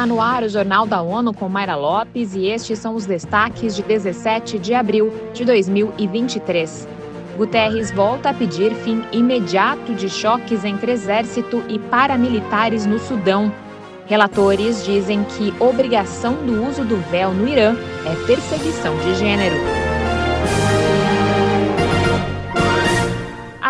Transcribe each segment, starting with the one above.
Está no ar o Jornal da ONU com Mayra Lopes e estes são os destaques de 17 de abril de 2023. Guterres volta a pedir fim imediato de choques entre exército e paramilitares no Sudão. Relatores dizem que obrigação do uso do véu no Irã é perseguição de gênero.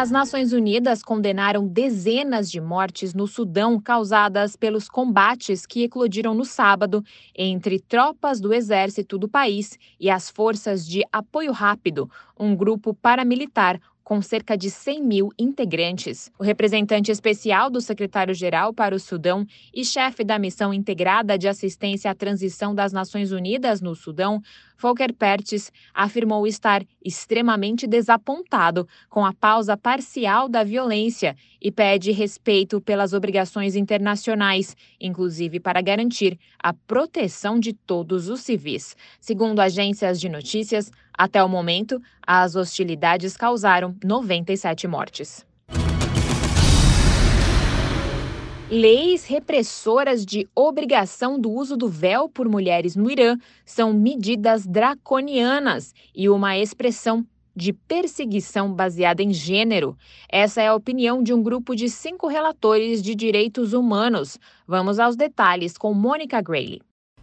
As Nações Unidas condenaram dezenas de mortes no Sudão causadas pelos combates que eclodiram no sábado entre tropas do exército do país e as forças de apoio rápido, um grupo paramilitar com cerca de 100 mil integrantes. O representante especial do secretário-geral para o Sudão e chefe da missão integrada de assistência à transição das Nações Unidas no Sudão, Volker Pertes, afirmou estar extremamente desapontado com a pausa parcial da violência e pede respeito pelas obrigações internacionais, inclusive para garantir a proteção de todos os civis. Segundo agências de notícias, até o momento, as hostilidades causaram 97 mortes. Leis repressoras de obrigação do uso do véu por mulheres no Irã são medidas draconianas e uma expressão de perseguição baseada em gênero. Essa é a opinião de um grupo de cinco relatores de direitos humanos. Vamos aos detalhes com Mônica Grayley.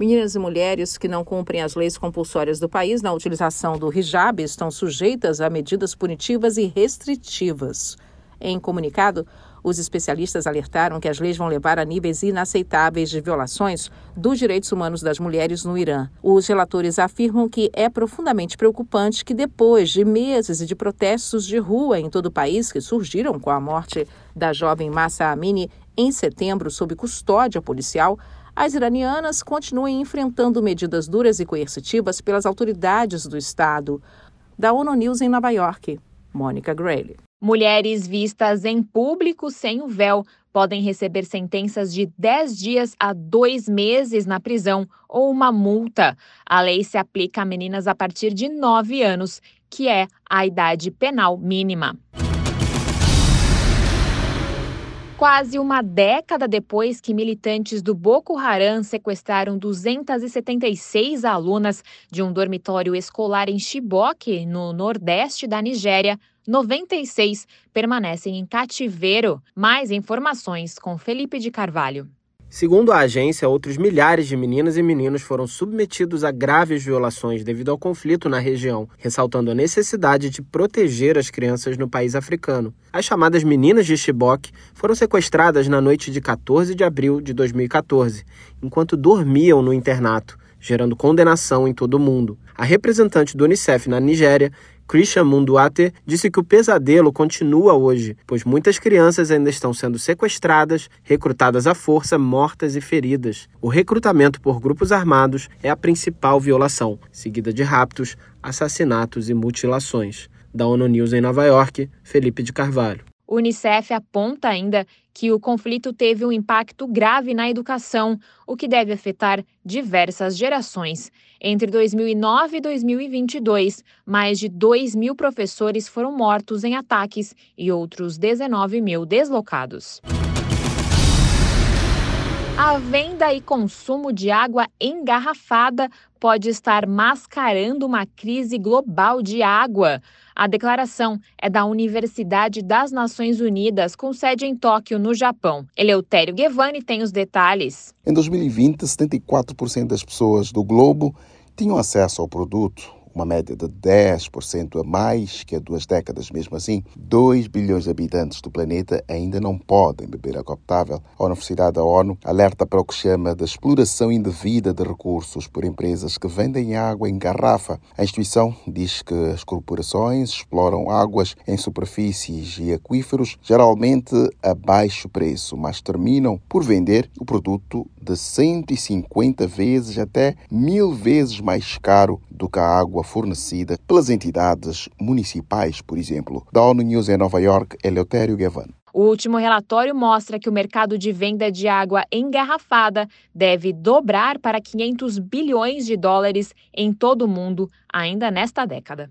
Meninas e mulheres que não cumprem as leis compulsórias do país na utilização do hijab estão sujeitas a medidas punitivas e restritivas. Em comunicado, os especialistas alertaram que as leis vão levar a níveis inaceitáveis de violações dos direitos humanos das mulheres no Irã. Os relatores afirmam que é profundamente preocupante que, depois de meses de protestos de rua em todo o país que surgiram com a morte da jovem Massa Amini em setembro sob custódia policial, as iranianas continuem enfrentando medidas duras e coercitivas pelas autoridades do Estado. Da ONU News em Nova York, Mônica Grayle. Mulheres vistas em público sem o véu podem receber sentenças de 10 dias a 2 meses na prisão ou uma multa. A lei se aplica a meninas a partir de 9 anos, que é a idade penal mínima. Quase uma década depois que militantes do Boko Haram sequestraram 276 alunas de um dormitório escolar em Chibok, no nordeste da Nigéria, 96 permanecem em cativeiro. Mais informações com Felipe de Carvalho. Segundo a agência, outros milhares de meninas e meninos foram submetidos a graves violações devido ao conflito na região, ressaltando a necessidade de proteger as crianças no país africano. As chamadas meninas de Chibok foram sequestradas na noite de 14 de abril de 2014, enquanto dormiam no internato, gerando condenação em todo o mundo. A representante do Unicef na Nigéria Christian Munduate disse que o pesadelo continua hoje, pois muitas crianças ainda estão sendo sequestradas, recrutadas à força, mortas e feridas. O recrutamento por grupos armados é a principal violação, seguida de raptos, assassinatos e mutilações. Da ONU News em Nova York, Felipe de Carvalho. O Unicef aponta ainda que o conflito teve um impacto grave na educação, o que deve afetar diversas gerações. Entre 2009 e 2022, mais de 2 mil professores foram mortos em ataques e outros 19 mil deslocados. A venda e consumo de água engarrafada pode estar mascarando uma crise global de água. A declaração é da Universidade das Nações Unidas, com sede em Tóquio, no Japão. Eleutério Guevani tem os detalhes. Em 2020, 74% das pessoas do globo tinham acesso ao produto uma média de 10% a mais que há duas décadas. Mesmo assim, 2 bilhões de habitantes do planeta ainda não podem beber água potável. A Universidade da ONU alerta para o que chama de exploração indevida de recursos por empresas que vendem água em garrafa. A instituição diz que as corporações exploram águas em superfícies e aquíferos, geralmente a baixo preço, mas terminam por vender o produto de 150 vezes até mil vezes mais caro do que a água fornecida pelas entidades municipais, por exemplo. Da ONU News em Nova York, Eleutério Gavan. O último relatório mostra que o mercado de venda de água engarrafada deve dobrar para 500 bilhões de dólares em todo o mundo ainda nesta década.